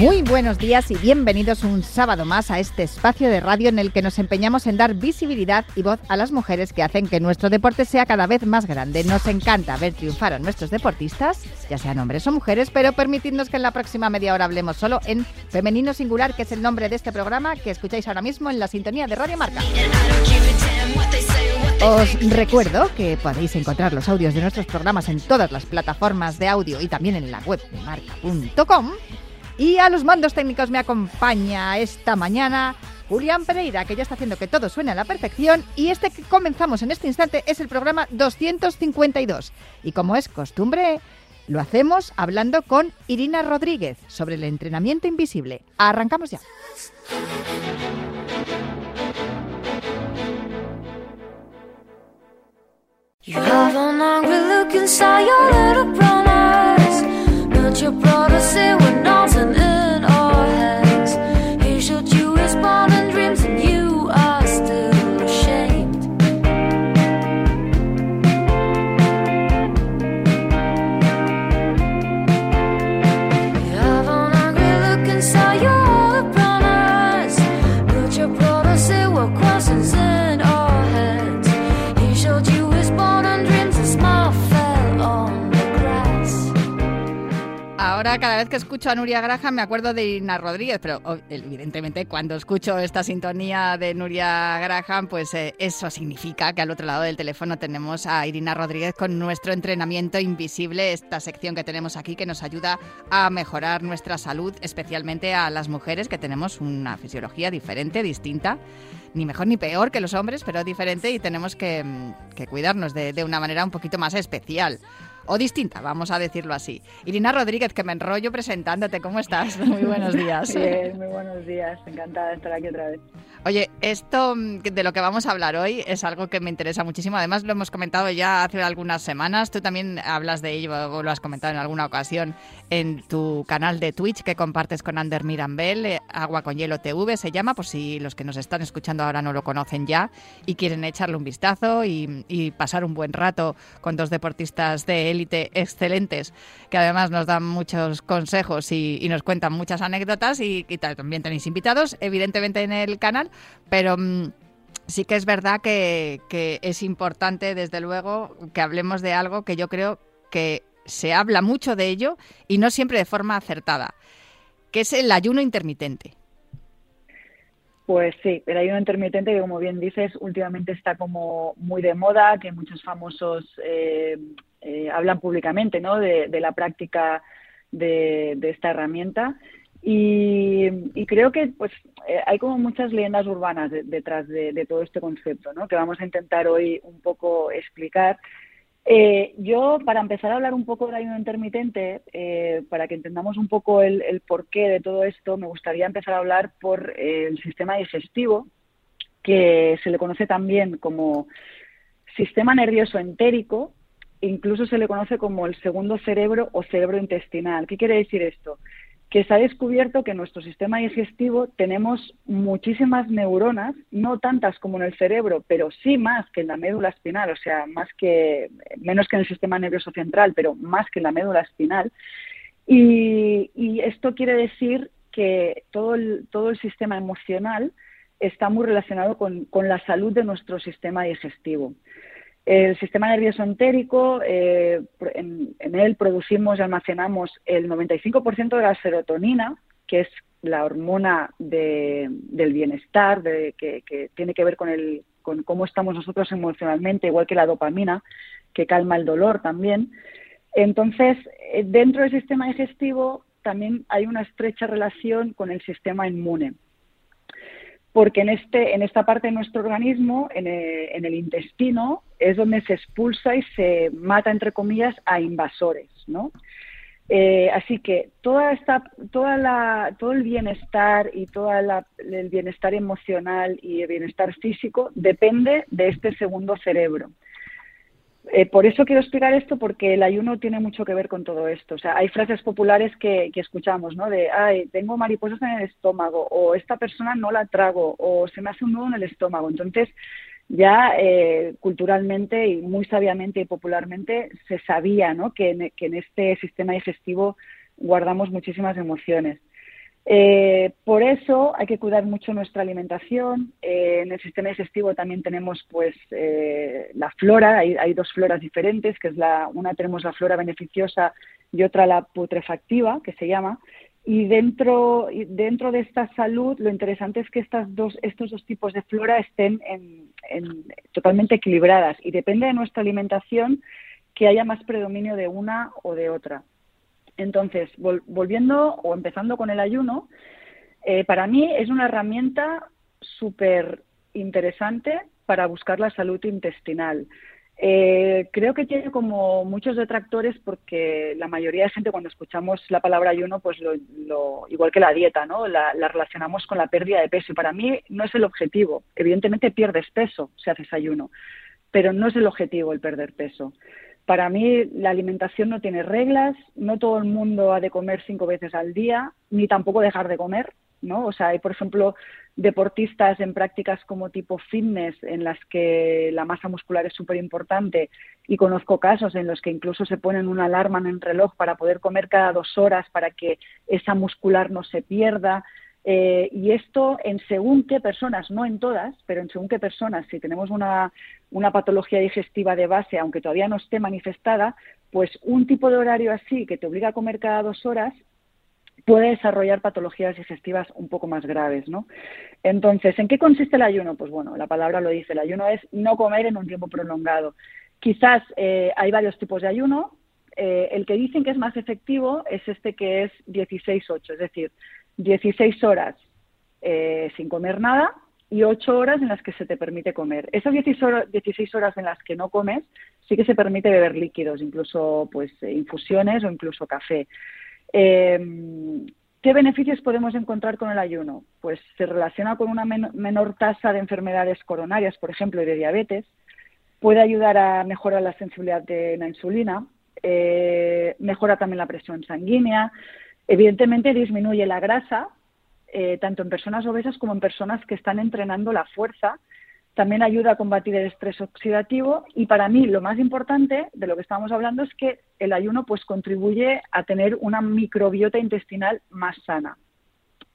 Muy buenos días y bienvenidos un sábado más a este espacio de radio en el que nos empeñamos en dar visibilidad y voz a las mujeres que hacen que nuestro deporte sea cada vez más grande. Nos encanta ver triunfar a nuestros deportistas, ya sean hombres o mujeres, pero permitidnos que en la próxima media hora hablemos solo en femenino singular, que es el nombre de este programa que escucháis ahora mismo en la sintonía de Radio Marca. Os recuerdo que podéis encontrar los audios de nuestros programas en todas las plataformas de audio y también en la web de marca.com y a los mandos técnicos me acompaña esta mañana Julián Pereira, que ya está haciendo que todo suene a la perfección. Y este que comenzamos en este instante es el programa 252. Y como es costumbre, lo hacemos hablando con Irina Rodríguez sobre el entrenamiento invisible. Arrancamos ya. Ahora cada vez que escucho a Nuria Graham me acuerdo de Irina Rodríguez, pero oh, evidentemente cuando escucho esta sintonía de Nuria Graham, pues eh, eso significa que al otro lado del teléfono tenemos a Irina Rodríguez con nuestro entrenamiento invisible, esta sección que tenemos aquí que nos ayuda a mejorar nuestra salud, especialmente a las mujeres que tenemos una fisiología diferente, distinta ni mejor ni peor que los hombres, pero diferente y tenemos que, mm, cuidarnos de, de, una manera un poquito más especial o distinta, vamos a decirlo así. Irina Rodríguez, que me enrollo presentándote, ¿cómo estás? Muy buenos días. Bien, muy buenos días, encantada de estar aquí otra vez. Oye, esto mm, de lo que vamos a hablar hoy es algo que me interesa muchísimo. Además, lo hemos comentado ya hace algunas semanas. Tú también hablas de ello o lo has comentado en alguna ocasión en tu canal de Twitch que compartes con Ander Mirambel, eh, Agua con Hielo TV se llama, por si los que nos están escuchando ahora no lo conocen ya y quieren echarle un vistazo y, pasar un buen rato con dos deportistas de élite excelentes que además nos dan muchos consejos y, y nos cuentan muchas anécdotas y, y, también tenéis invitados, evidentemente, en el canal, pero... Mmm, sí que es verdad que, es importante, desde luego, que hablemos de algo que yo creo que se habla mucho de ello y no siempre de forma acertada, que es el ayuno intermitente. Pues sí, el ayuno intermitente, que como bien dices, últimamente está como muy de moda, que muchos famosos eh, eh, hablan públicamente ¿no? de, la práctica de esta herramienta. Y, creo que pues eh, hay como muchas leyendas urbanas de, detrás de, todo este concepto, ¿no? Que vamos a intentar hoy un poco explicar. Eh, yo, para empezar a hablar un poco del ayuno intermitente, eh, para que entendamos un poco el, el, porqué de todo esto, me gustaría empezar a hablar por el sistema digestivo, que se le conoce también como sistema nervioso entérico, incluso se le conoce como el segundo cerebro o cerebro intestinal. ¿Qué quiere decir esto? Que se ha descubierto que en nuestro sistema digestivo tenemos muchísimas neuronas, no tantas como en el cerebro, pero sí más que en la médula espinal, o sea, más que menos que en el sistema nervioso central, pero más que en la médula espinal. Y, y esto quiere decir que todo el, todo el sistema emocional está muy relacionado con, con la salud de nuestro sistema digestivo. El sistema nervioso entérico, eh, en, él producimos y almacenamos el 95% de la serotonina, que es la hormona de, del bienestar, de, que, que, tiene que ver con, el, con cómo estamos nosotros emocionalmente, igual que la dopamina, que calma el dolor también. Entonces, eh, dentro del sistema digestivo también hay una estrecha relación con el sistema inmune porque en, este, en esta parte de nuestro organismo, en el, en el, intestino, es donde se expulsa y se mata, entre comillas, a invasores, ¿no? Eh, así que toda esta, toda la, todo el bienestar y todo el bienestar emocional y el bienestar físico depende de este segundo cerebro. Eh, por eso quiero explicar esto, porque el ayuno tiene mucho que ver con todo esto. O sea, hay frases populares que, que escuchamos, ¿no? De, ay, tengo mariposas en el estómago, o esta persona no la trago, o se me hace un nudo en el estómago. Entonces, ya eh, culturalmente y muy sabiamente y popularmente se sabía ¿no? que, en, que en este sistema digestivo guardamos muchísimas emociones. Eh, por eso hay que cuidar mucho nuestra alimentación. Eh, en el sistema digestivo también tenemos pues eh, la flora, hay, hay, dos floras diferentes, que es la, una tenemos la flora beneficiosa y otra la putrefactiva, que se llama. Y dentro, dentro de esta salud, lo interesante es que estas dos, estos dos tipos de flora estén en, en, totalmente equilibradas y depende de nuestra alimentación que haya más predominio de una o de otra. Entonces, vol volviendo o empezando con el ayuno, eh, para mí es una herramienta súper interesante para buscar la salud intestinal. Eh, creo que tiene como muchos detractores porque la mayoría de gente cuando escuchamos la palabra ayuno, pues lo, lo igual que la dieta, ¿no? La, la, relacionamos con la pérdida de peso y para mí no es el objetivo. Evidentemente pierdes peso si haces ayuno, pero no es el objetivo el perder peso. Para mí la alimentación no tiene reglas, no todo el mundo ha de comer cinco veces al día, ni tampoco dejar de comer, ¿no? O sea, hay, por ejemplo, deportistas en prácticas como tipo fitness en las que la masa muscular es súper importante y conozco casos en los que incluso se ponen una alarma en el reloj para poder comer cada dos horas para que esa muscular no se pierda. Eh, y esto en según qué personas, no en todas, pero en según qué personas, si tenemos una, una patología digestiva de base, aunque todavía no esté manifestada, pues un tipo de horario así que te obliga a comer cada dos horas puede desarrollar patologías digestivas un poco más graves, ¿no? Entonces, ¿en qué consiste el ayuno? Pues bueno, la palabra lo dice, el ayuno es no comer en un tiempo prolongado. Quizás eh, hay varios tipos de ayuno. Eh, el que dicen que es más efectivo es este que es 16-8, es decir, 16 horas eh, sin comer nada y 8 horas en las que se te permite comer. Esas 16 horas, 16 horas en las que no comes sí que se permite beber líquidos, incluso pues infusiones o incluso café. Eh, ¿Qué beneficios podemos encontrar con el ayuno? Pues se relaciona con una men menor tasa de enfermedades coronarias, por ejemplo, y de diabetes. Puede ayudar a mejorar la sensibilidad de la insulina. Eh, mejora también la presión sanguínea. Evidentemente disminuye la grasa, eh, tanto en personas obesas como en personas que están entrenando la fuerza también ayuda a combatir el estrés oxidativo y para mí lo más importante de lo que estamos hablando es que el ayuno pues contribuye a tener una microbiota intestinal más sana.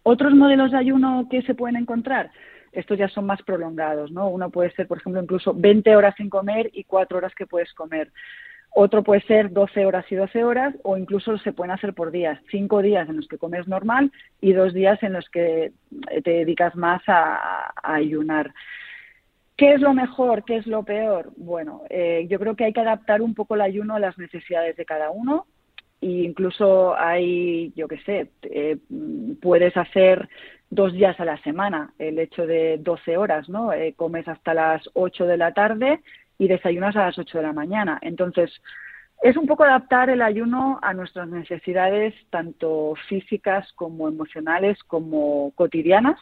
Otros modelos de ayuno que se pueden encontrar, estos ya son más prolongados, ¿no? Uno puede ser, por ejemplo, incluso 20 horas sin comer y 4 horas que puedes comer. Otro puede ser 12 horas y 12 horas o incluso se pueden hacer por días. Cinco días en los que comes normal y dos días en los que te dedicas más a, a ayunar. ¿Qué es lo mejor? ¿Qué es lo peor? Bueno, eh, yo creo que hay que adaptar un poco el ayuno a las necesidades de cada uno. E incluso hay, yo qué sé, eh, puedes hacer dos días a la semana, el hecho de 12 horas, ¿no? Eh, comes hasta las 8 de la tarde y desayunas a las 8 de la mañana. Entonces, es un poco adaptar el ayuno a nuestras necesidades, tanto físicas como emocionales, como cotidianas.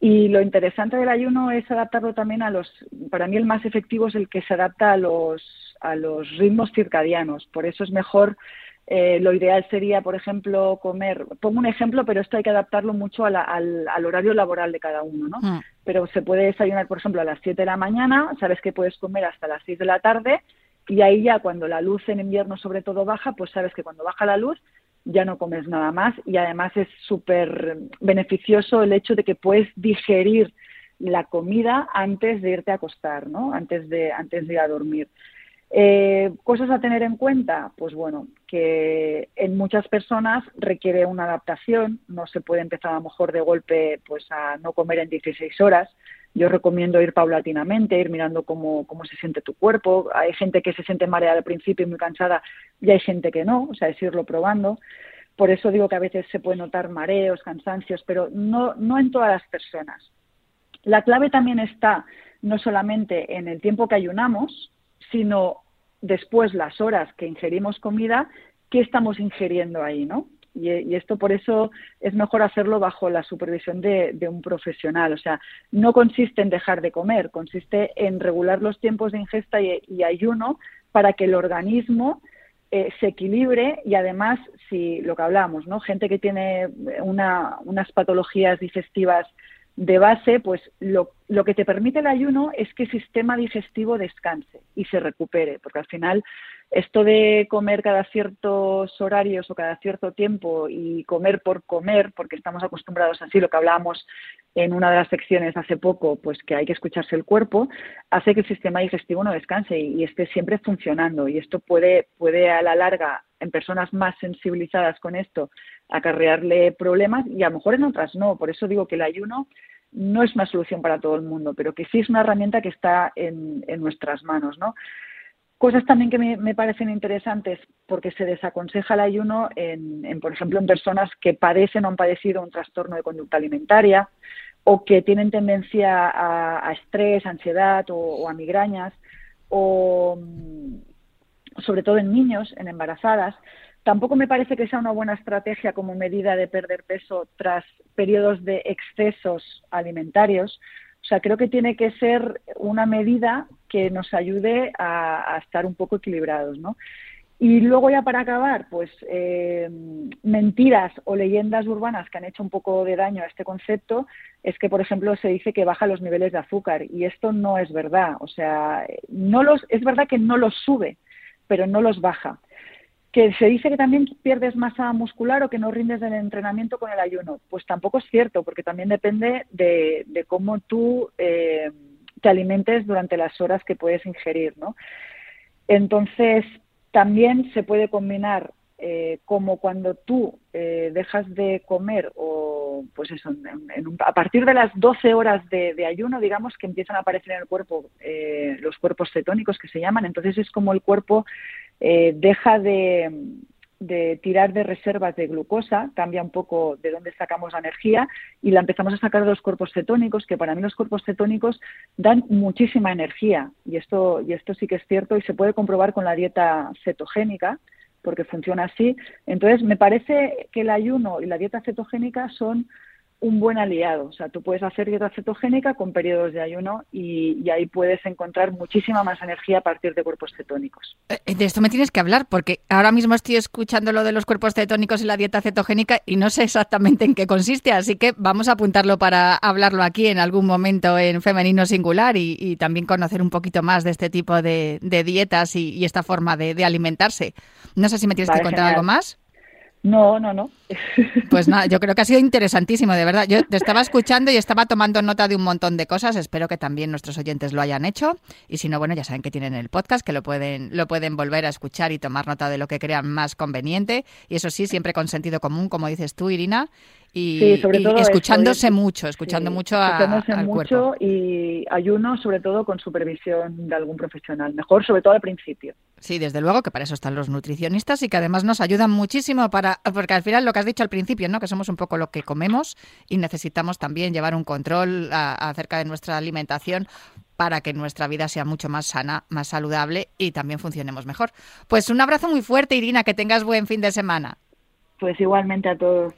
Y lo interesante del ayuno es adaptarlo también a los, para mí el más efectivo es el que se adapta a los, a los ritmos circadianos. Por eso es mejor, eh, lo ideal sería, por ejemplo, comer, pongo un ejemplo, pero esto hay que adaptarlo mucho a la, al, al, horario laboral de cada uno, ¿no? Mm. Pero se puede desayunar, por ejemplo, a las 7 de la mañana, sabes que puedes comer hasta las 6 de la tarde y ahí ya cuando la luz en invierno sobre todo baja, pues sabes que cuando baja la luz ya no comes nada más y además es súper beneficioso el hecho de que puedes digerir la comida antes de irte a acostar, ¿no? Antes de, antes de ir a dormir. Eh, cosas a tener en cuenta, pues bueno, que en muchas personas requiere una adaptación, no se puede empezar a lo mejor de golpe pues a no comer en 16 horas. Yo recomiendo ir paulatinamente, ir mirando cómo, cómo se siente tu cuerpo. Hay gente que se siente mareada al principio y muy cansada y hay gente que no, o sea, es irlo probando. Por eso digo que a veces se pueden notar mareos, cansancios, pero no, no en todas las personas. La clave también está no solamente en el tiempo que ayunamos, sino después las horas que ingerimos comida qué estamos ingiriendo ahí, ¿no? Y, y, esto por eso es mejor hacerlo bajo la supervisión de, un profesional. O sea, no consiste en dejar de comer, consiste en regular los tiempos de ingesta y, y ayuno para que el organismo eh, se equilibre y además, si lo que hablamos, ¿no? Gente que tiene una, unas patologías digestivas de base, pues lo, que te permite el ayuno es que el sistema digestivo descanse y se recupere, porque al final esto de comer cada ciertos horarios o cada cierto tiempo y comer por comer, porque estamos acostumbrados así, lo que hablábamos en una de las secciones hace poco, pues que hay que escucharse el cuerpo, hace que el sistema digestivo no descanse y, y esté siempre funcionando. Y esto puede, puede a la larga, en personas más sensibilizadas con esto, acarrearle problemas y a lo mejor en otras no. Por eso digo que el ayuno no es una solución para todo el mundo, pero que sí es una herramienta que está en, en nuestras manos, ¿no? Cosas también que me, me, parecen interesantes porque se desaconseja el ayuno, en, en, por ejemplo, en personas que padecen o han padecido un trastorno de conducta alimentaria o que tienen tendencia a, a estrés, ansiedad o, o, a migrañas, o sobre todo en niños, en embarazadas. Tampoco me parece que sea una buena estrategia como medida de perder peso tras periodos de excesos alimentarios. O sea, creo que tiene que ser una medida que nos ayude a, estar un poco equilibrados, ¿no? Y luego ya para acabar, pues eh, mentiras o leyendas urbanas que han hecho un poco de daño a este concepto es que, por ejemplo, se dice que baja los niveles de azúcar y esto no es verdad. O sea, no los, es verdad que no los sube, pero no los baja que se dice que también pierdes masa muscular o que no rindes del entrenamiento con el ayuno. Pues tampoco es cierto, porque también depende de, de cómo tú eh, te alimentes durante las horas que puedes ingerir, ¿no? Entonces, también se puede combinar eh, como cuando tú eh, dejas de comer o pues eso, en, en un, a partir de las 12 horas de, de, ayuno, digamos que empiezan a aparecer en el cuerpo eh, los cuerpos cetónicos que se llaman, entonces es como el cuerpo eh, deja de, de, tirar de reservas de glucosa, cambia un poco de dónde sacamos la energía y la empezamos a sacar de los cuerpos cetónicos, que para mí los cuerpos cetónicos dan muchísima energía y esto, y esto sí que es cierto y se puede comprobar con la dieta cetogénica porque funciona así. Entonces, me parece que el ayuno y la dieta cetogénica son un buen aliado. O sea, tú puedes hacer dieta cetogénica con periodos de ayuno y, y, ahí puedes encontrar muchísima más energía a partir de cuerpos cetónicos. Eh, de esto me tienes que hablar porque ahora mismo estoy escuchando lo de los cuerpos cetónicos y la dieta cetogénica y no sé exactamente en qué consiste, así que vamos a apuntarlo para hablarlo aquí en algún momento en femenino singular y, y también conocer un poquito más de este tipo de, de dietas y, y, esta forma de, de, alimentarse. No sé si me tienes vale, que contar genial. algo más. No, no, no. Pues nada, yo creo que ha sido interesantísimo, de verdad. Yo te estaba escuchando y estaba tomando nota de un montón de cosas. Espero que también nuestros oyentes lo hayan hecho. Y si no, bueno, ya saben que tienen el podcast, que lo pueden, lo pueden volver a escuchar y tomar nota de lo que crean más conveniente. Y eso sí, siempre con sentido común, como dices tú, Irina. Y, sí, sobre y todo escuchándose eso, mucho, escuchando sí, mucho a, al mucho cuerpo. y ayuno sobre todo con supervisión de algún profesional, mejor sobre todo al principio. Sí, desde luego que para eso están los nutricionistas y que además nos ayudan muchísimo para porque al final lo que has dicho al principio, ¿no? Que somos un poco lo que comemos y necesitamos también llevar un control a acerca de nuestra alimentación para que nuestra vida sea mucho más sana, más saludable y también funcionemos mejor. Pues un abrazo muy fuerte, Irina, que tengas buen fin de semana. Pues igualmente a todos.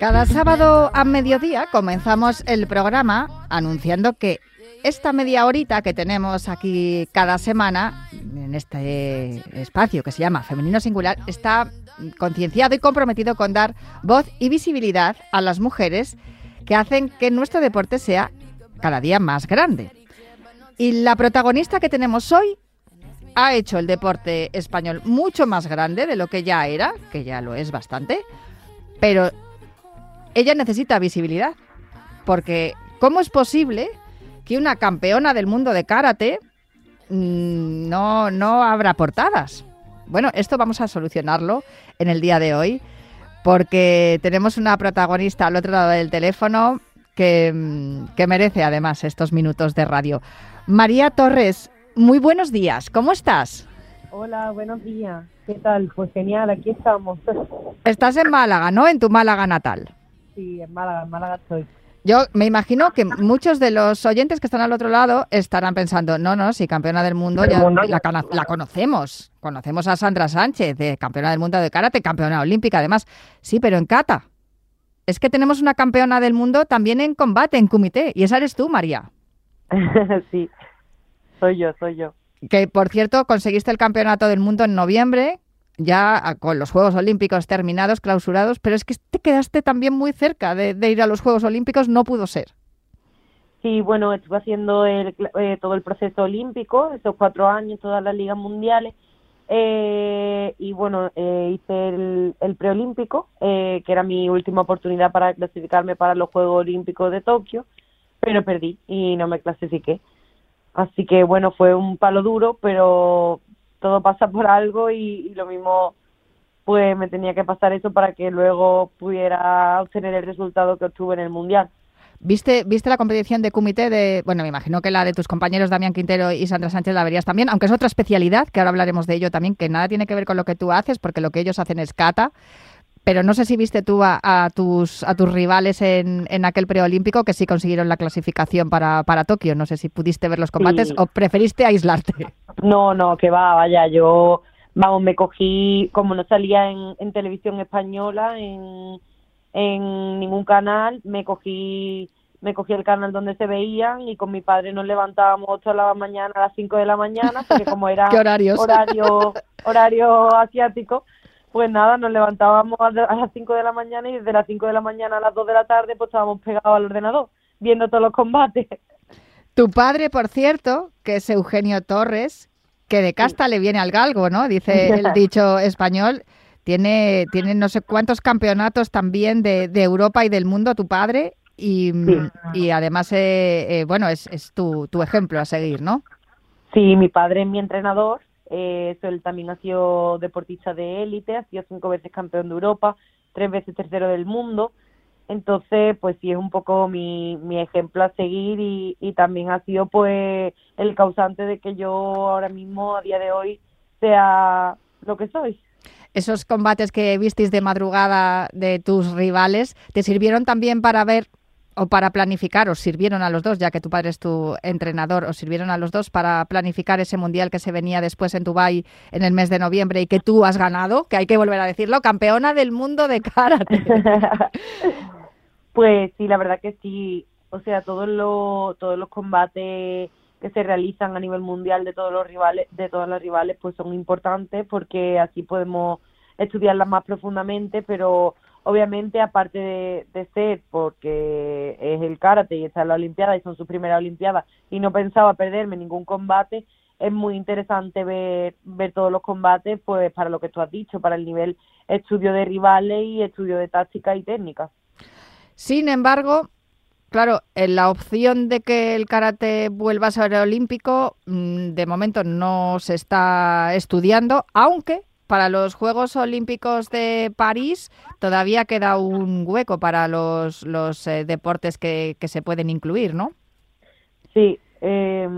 Cada sábado a mediodía comenzamos el programa anunciando que esta media horita que tenemos aquí cada semana en este espacio que se llama Femenino Singular está concienciado y comprometido con dar voz y visibilidad a las mujeres que hacen que nuestro deporte sea cada día más grande. Y la protagonista que tenemos hoy ha hecho el deporte español mucho más grande de lo que ya era, que ya lo es bastante, pero ella necesita visibilidad, porque ¿cómo es posible que una campeona del mundo de karate mm, no, no habrá portadas. Bueno, esto vamos a solucionarlo en el día de hoy porque tenemos una protagonista al otro lado del teléfono que, mm, que merece además estos minutos de radio. María Torres, muy buenos días, ¿cómo estás? Hola, buenos días. ¿Qué tal? Pues genial, aquí estamos. Estás en Málaga, ¿no? En tu Málaga natal. Sí, en Málaga, en Málaga estoy. Yo me imagino que muchos de los oyentes que están al otro lado estarán pensando, no, no, si campeona del mundo ya la, conocemos. Conocemos a Sandra Sánchez, de campeona del mundo de karate, campeona olímpica además. Sí, pero en kata. Es que tenemos una campeona del mundo también en combate, en comité, y esa eres tú, María. sí, soy yo, soy yo. Que, por cierto, conseguiste el campeonato del mundo en noviembre, ya con los Juegos Olímpicos terminados, clausurados, pero es que te quedaste también muy cerca de, ir a los Juegos Olímpicos, no pudo ser. Sí, bueno, estuve haciendo el, eh, todo el proceso olímpico, esos cuatro años, todas las ligas mundiales. eh, y bueno, eh, hice el, el preolímpico, eh, que era mi última oportunidad para clasificarme para los Juegos Olímpicos de Tokio, pero perdí y no me clasifiqué. Así que bueno, fue un palo duro, pero todo pasa por algo y, lo mismo, pues me tenía que pasar eso para que luego pudiera obtener el resultado que obtuve en el Mundial. ¿Viste, ¿Viste la competición de comité de, bueno, me imagino que la de tus compañeros Damián Quintero y Sandra Sánchez la verías también, aunque es otra especialidad, que ahora hablaremos de ello también, que nada tiene que ver con lo que tú haces, porque lo que ellos hacen es kata. Pero no sé si viste tú a, a tus, a tus rivales en, en aquel preolímpico que sí consiguieron la clasificación para, para Tokio. No sé si pudiste ver los combates Sí. o preferiste aislarte. No, no, que va, vaya, yo, vamos, me cogí, como no salía en, en televisión española, en, en ningún canal, me cogí, me cogí el canal donde se veían y con mi padre nos levantábamos 8 de la mañana a las 5 de la mañana, porque como era horario, horario asiático, pues nada, nos levantábamos a, las 5 de la mañana y desde las 5 de la mañana a las 2 de la tarde pues estábamos pegados al ordenador, viendo todos los combates. Tu padre, por cierto, que es Eugenio Torres, que de casta le viene al galgo, ¿no? Dice el dicho español. Tiene, tiene no sé cuántos campeonatos también de, de Europa y del mundo, tu padre. Y, y además, eh, eh, bueno, es, es tu, tu ejemplo a seguir, ¿no? Sí, mi padre es mi entrenador. Eh, él también ha sido deportista de élite, ha sido cinco veces campeón de Europa, tres veces tercero del mundo. Entonces, pues sí, es un poco mi, mi ejemplo a seguir y, y también ha sido pues el causante de que yo ahora mismo, a día de hoy, sea lo que soy. Esos combates que visteis de madrugada de tus rivales, ¿te sirvieron también para ver o para planificar, os sirvieron a los dos, ya que tu padre es tu entrenador, os sirvieron a los dos para planificar ese mundial que se venía después en Dubái en el mes de noviembre y que tú has ganado, que hay que volver a decirlo, campeona del mundo de karate. Pues sí, la verdad que sí. O sea, todos los todos los combates que se realizan a nivel mundial de todos los rivales, de todas las rivales, pues son importantes porque así podemos estudiarlas más profundamente, pero obviamente aparte de, de ser porque es el karate y está en la olimpiada y son sus primeras olimpiadas y no pensaba perderme ningún combate, es muy interesante ver, ver todos los combates, pues para lo que tú has dicho, para el nivel estudio de rivales y estudio de táctica y técnica. Sin embargo, claro, en la opción de que el karate vuelva a ser olímpico, mm, de momento no se está estudiando, aunque para los Juegos Olímpicos de París todavía queda un hueco para los, los eh, deportes que, que se pueden incluir, ¿no? Sí, eh,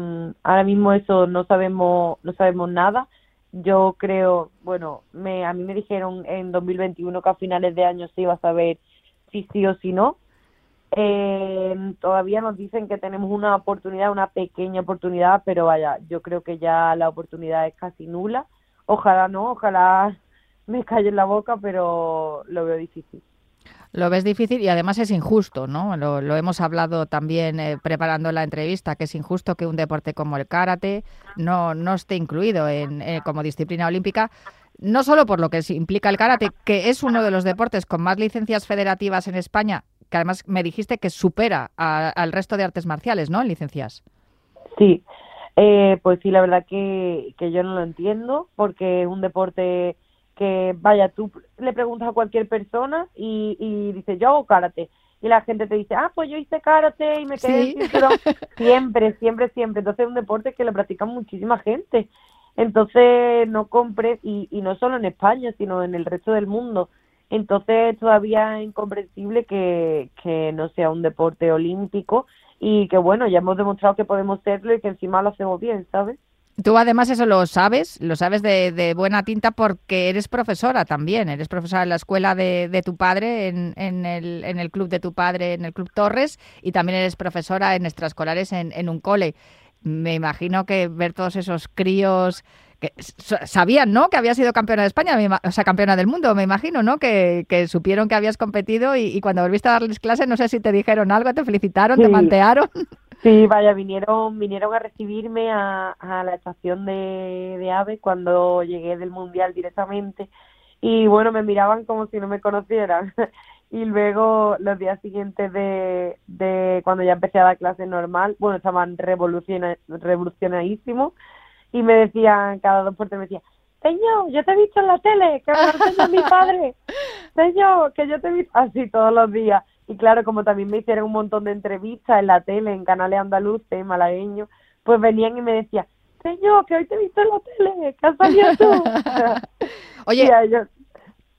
ahora mismo eso no sabemos, no sabemos nada. Yo creo, bueno, me, a mí me dijeron en 2021 que a finales de año se iba a saber si sí o si no. Eh, todavía nos dicen que tenemos una oportunidad, una pequeña oportunidad, pero vaya, yo creo que ya la oportunidad es casi nula. Ojalá no, ojalá me calle en la boca, pero lo veo difícil. Lo ves difícil y además es injusto, ¿no? Lo, lo hemos hablado también eh, preparando la entrevista, que es injusto que un deporte como el karate no, no esté incluido en, eh, como disciplina olímpica, no solo por lo que implica el karate, que es uno de los deportes con más licencias federativas en España, que además me dijiste que supera a- al resto de artes marciales, ¿no? En licencias. Sí, eh, pues sí, la verdad que, que yo no lo entiendo porque es un deporte que, vaya, tú le preguntas a cualquier persona y, y dice, yo hago karate. y la gente te dice, ah, pues yo hice karate y me quedé Sí. Siempre, siempre, siempre. Entonces es un deporte que lo practica muchísima gente. Entonces no compres, y, y no solo en España, sino en el resto del mundo. Entonces todavía es incomprensible que, que no sea un deporte olímpico y que bueno, ya hemos demostrado que podemos serlo y que encima lo hacemos bien, ¿sabes? Tú además eso lo sabes, lo sabes de, buena tinta porque eres profesora también, eres profesora en la escuela de, de tu padre, en, en, el, en el club de tu padre, en el Club Torres, y también eres profesora en extraescolares en, en un cole. Me imagino que ver todos esos críos que sabían, ¿no? Que habías sido campeona de España, o sea, campeona del mundo, me imagino, ¿no? Que, que supieron que habías competido y, y cuando volviste a darles clase, no sé si te dijeron algo, te felicitaron, te Sí. mantearon. Sí, vaya, vinieron, vinieron a recibirme a, a la estación de, de AVE cuando llegué del Mundial directamente y bueno, me miraban como si no me conocieran. Y luego los días siguientes de, de cuando ya empecé a dar clase normal, bueno, estaban revoluciona, revolucionadísimos y me decían, cada dos por tres me decían, Señor, yo te he visto en la tele, que me enseñó mi padre. Señor, que yo te he visto así todos los días. Y claro, como también me hicieron un montón de entrevistas en la tele, en canales andaluces, malagueños, pues venían y me decían, Señor, que hoy te he visto en la tele, que has salido tú. Oye, a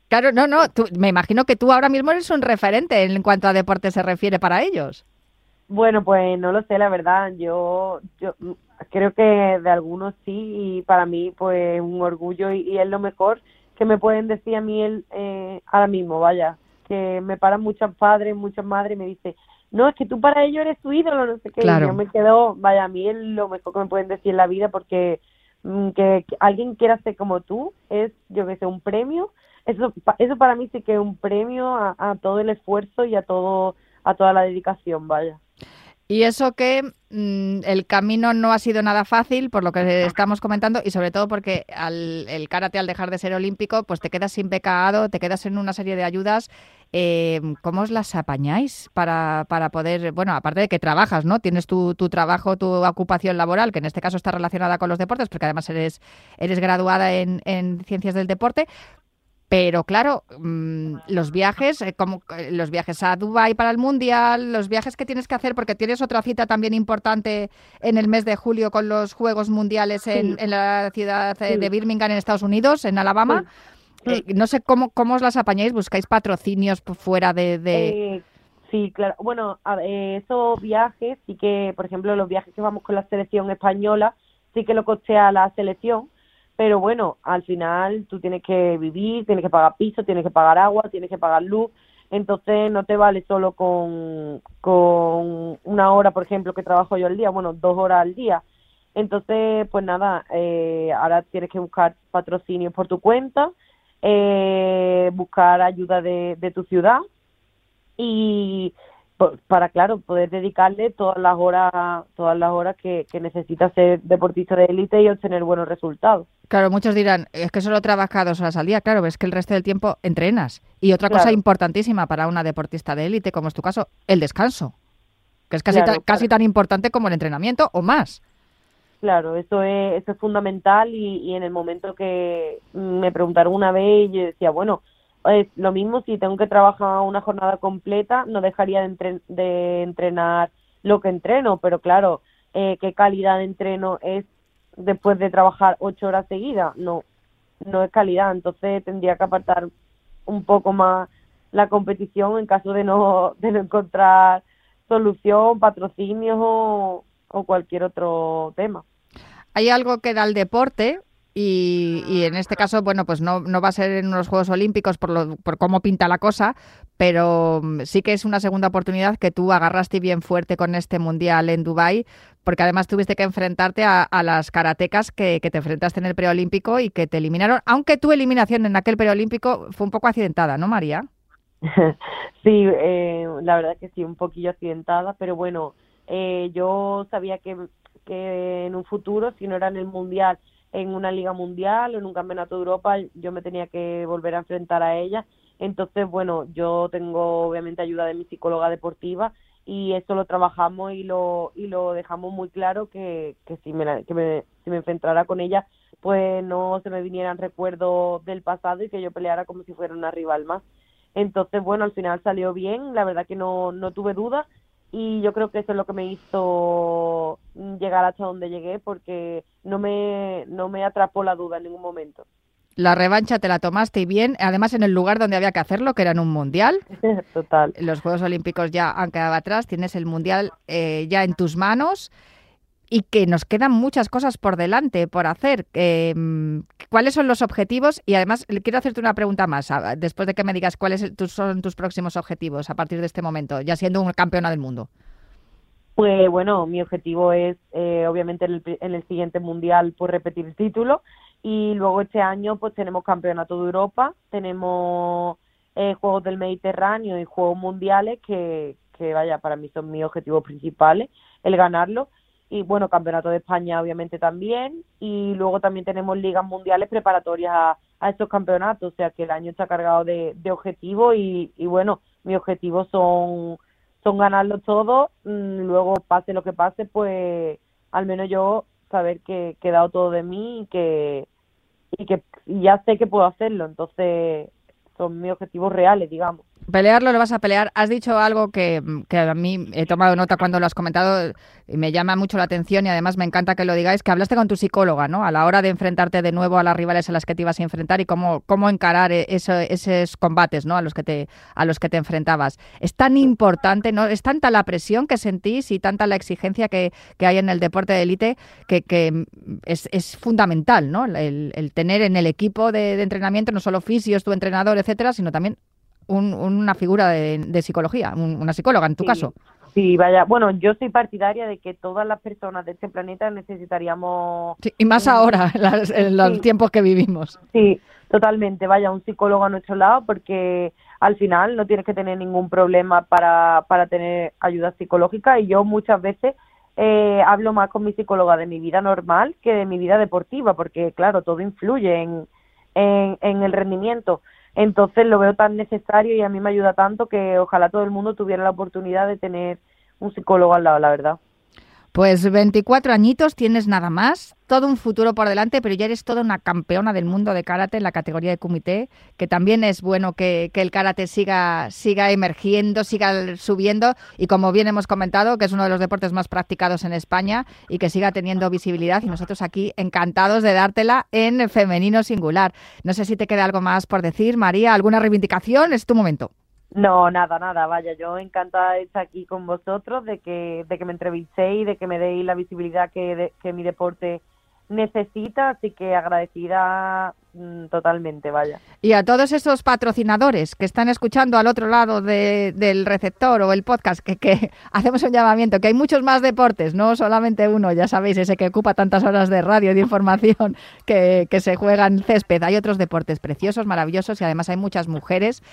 Claro, no, no, tú- me imagino que tú ahora mismo eres un referente en cuanto a deporte se refiere para ellos. Bueno, pues no lo sé, la verdad. Yo, yo creo que de algunos sí y para mí pues un orgullo y, y es lo mejor que me pueden decir a mí el, eh, ahora mismo, vaya, que me paran muchos padres, muchas madres y me dicen, no, es que tú para ellos eres tu ídolo, no sé qué. Claro. Y yo me quedo, vaya, a mí es lo mejor que me pueden decir en la vida porque mm, que, que alguien quiera ser como tú es, yo que sé, un premio. Eso, eso para mí sí que es un premio a, a todo el esfuerzo y a todo a toda la dedicación, vaya. Y eso que mm, el camino no ha sido nada fácil, por lo que estamos comentando, y sobre todo porque al, el karate, al dejar de ser olímpico, pues te quedas sin becado, te quedas en una serie de ayudas. Eh, ¿Cómo os las apañáis para, para poder, bueno, aparte de que trabajas, ¿no? Tienes tu, tu trabajo, tu ocupación laboral, que en este caso está relacionada con los deportes, porque además eres, eres graduada en ciencias del deporte, pero claro, mm, los viajes, eh, como eh, los viajes a Dubái para el Mundial, los viajes que tienes que hacer, porque tienes otra cita también importante en el mes de julio con los Juegos Mundiales en, Sí. en la ciudad eh, Sí. de Birmingham, en Estados Unidos, en Alabama. Sí. Eh, no sé cómo, cómo os las apañáis, buscáis patrocinios fuera de... de- Eh, sí, claro. Bueno, a esos viajes, sí que, por ejemplo, los viajes que vamos con la selección española, sí que lo costea la selección, pero bueno, al final tú tienes que vivir, tienes que pagar piso, tienes que pagar agua, tienes que pagar luz, entonces no te vale solo con, con una hora, por ejemplo, que trabajo yo al día, bueno, dos horas al día. Entonces, pues nada, eh, ahora tienes que buscar patrocinio por tu cuenta, eh, buscar ayuda de, de tu ciudad y para claro poder dedicarle todas las horas todas las horas que, que necesita ser deportista de élite y obtener buenos resultados Claro, muchos dirán, es que solo trabajas dos horas al día. Claro, es que el resto del tiempo entrenas. Y otra cosa importantísima para una deportista de élite, como es tu caso, el descanso. Que es casi, Claro, casi tan importante como el entrenamiento o más. claro eso es eso es fundamental y, y en el momento que me preguntaron una vez yo decía bueno es lo mismo si tengo que trabajar una jornada completa no dejaría de entrenar lo que entreno pero claro eh, qué calidad de entreno es después de trabajar ocho horas seguidas no no es calidad. Entonces tendría que apartar un poco más la competición en caso de no de no encontrar solución patrocinios o, o cualquier otro tema. Hay algo que da el deporte y, y en este caso, bueno, pues no, va a ser en unos Juegos Olímpicos por, lo, por cómo pinta la cosa, pero mm, sí que es una segunda oportunidad que tú agarraste bien fuerte con este Mundial en Dubái, porque además tuviste que enfrentarte a, las karatecas que, te enfrentaste en el preolímpico y que te eliminaron, aunque tu eliminación en aquel preolímpico fue un poco accidentada, ¿no, María? Sí, eh, la verdad que sí, un poquillo accidentada, pero bueno, eh, yo sabía que en un futuro, si no era en el Mundial, en una Liga Mundial o en un Campeonato de Europa, yo me tenía que volver a enfrentar a ella. Entonces, bueno, yo tengo obviamente ayuda de mi psicóloga deportiva y eso lo trabajamos y lo y lo dejamos muy claro que, que si me, que me, si me enfrentara con ella, pues no se me vinieran recuerdos del pasado y que yo peleara como si fuera una rival más. Entonces, bueno, al final salió bien, la verdad que no, no tuve dudas y yo creo que eso es lo que me hizo llegar hasta donde llegué porque no me, no me atrapó la duda en ningún momento. La revancha te la tomaste y bien, además en el lugar donde había que hacerlo, que era en un mundial. Total. Los Juegos Olímpicos ya han quedado atrás, tienes el mundial eh, ya en tus manos y que nos quedan muchas cosas por delante, por hacer. Eh, ¿Cuáles son los objetivos? Y además, quiero hacerte una pregunta más, después de que me digas cuáles son tus próximos objetivos a partir de este momento, ya siendo un campeona del mundo. Pues bueno, mi objetivo es, eh, obviamente, en el, en el siguiente mundial, pues repetir el título. Y luego este año, pues tenemos campeonato de Europa, tenemos eh, Juegos del Mediterráneo y Juegos Mundiales, que, que vaya, para mí son mis objetivos principales, el ganarlo. Y bueno, campeonato de España, obviamente, también. Y luego también tenemos ligas mundiales preparatorias a, estos campeonatos. O sea que el año está cargado de, de objetivos y, y bueno, mis objetivos son son ganarlo todo, mm, luego pase lo que pase, pues al menos yo saber que, que he dado todo de mí y que, y que y ya sé que puedo hacerlo, entonces son mis objetivos reales, digamos. Pelearlo lo vas a pelear. Has dicho algo que, que a mí he tomado nota cuando lo has comentado y me llama mucho la atención y además me encanta que lo digáis, que hablaste con tu psicóloga, ¿no? A la hora de enfrentarte de nuevo a las rivales a las que te ibas a enfrentar y cómo, cómo encarar e- eso- esos combates, ¿no? A los que te a los que te enfrentabas. Es tan importante, ¿no? Es tanta la presión que sentís y tanta la exigencia que, que hay en el deporte de élite que, es, es fundamental, ¿no? El, tener en el equipo de entrenamiento no solo fisios, tu entrenador, etcétera, sino también un- una figura de, de psicología, un- una psicóloga en tu Sí. caso. Sí, vaya, bueno, yo soy partidaria de que todas las personas de este planeta necesitaríamos Sí, y más ahora, en, las- en los Sí. tiempos que vivimos. Sí, totalmente. Vaya, un psicólogo a nuestro lado porque al final no tienes que tener ningún problema para, para tener ayuda psicológica y yo muchas veces eh, hablo más con mi psicóloga de mi vida normal que de mi vida deportiva porque, claro, todo influye en, en, en el rendimiento. Entonces lo veo tan necesario y a mí me ayuda tanto que ojalá todo el mundo tuviera la oportunidad de tener un psicólogo al lado, la verdad. Pues 24 añitos, tienes nada más, todo un futuro por delante, pero ya eres toda una campeona del mundo de karate en la categoría de kumité, que también es bueno que, que el karate siga, siga emergiendo, siga subiendo y como bien hemos comentado, que es uno de los deportes más practicados en España y que siga teniendo visibilidad y nosotros aquí encantados de dártela en femenino singular. No sé si te queda algo más por decir, María, alguna reivindicación, es tu momento. No, nada, nada, vaya, yo encantada de estar aquí con vosotros, de que, de que me entrevistéis, de que me deis la visibilidad que, de- que mi deporte necesita, así que agradecida mm, totalmente, vaya. Y a todos esos patrocinadores que están escuchando al otro lado de- del receptor o el podcast, que, que hacemos un llamamiento, que hay muchos más deportes, no solamente uno, ya sabéis, ese que ocupa tantas horas de radio y de información que, que se juega en césped. Hay otros deportes preciosos, maravillosos y además hay muchas mujeres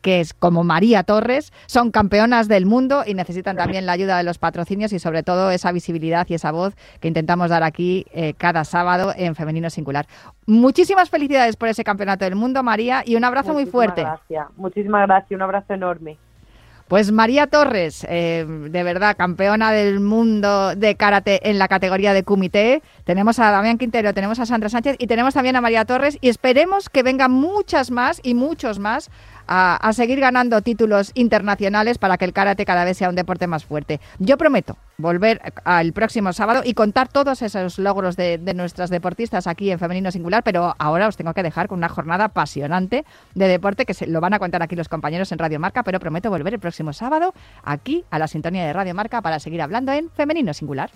que es como María Torres, son campeonas del mundo y necesitan también la ayuda de los patrocinios y sobre todo esa visibilidad y esa voz que intentamos dar aquí eh, cada sábado en Femenino Singular. Muchísimas felicidades por ese campeonato del mundo, María, y un abrazo muy fuerte. Gracias, muchísimas gracias, un abrazo enorme. Pues María Torres, eh, de verdad, campeona del mundo de karate en la categoría de kumité. Tenemos a Damián Quintero, tenemos a Sandra Sánchez y tenemos también a María Torres y esperemos que vengan muchas más y muchos más a, seguir ganando títulos internacionales para que el karate cada vez sea un deporte más fuerte. Yo prometo volver al próximo sábado y contar todos esos logros de, nuestras deportistas aquí en Femenino Singular, pero ahora os tengo que dejar con una jornada apasionante de deporte que se lo van a contar aquí los compañeros en Radio Marca, pero prometo volver el próximo sábado aquí a la sintonía de Radio Marca para seguir hablando en Femenino Singular.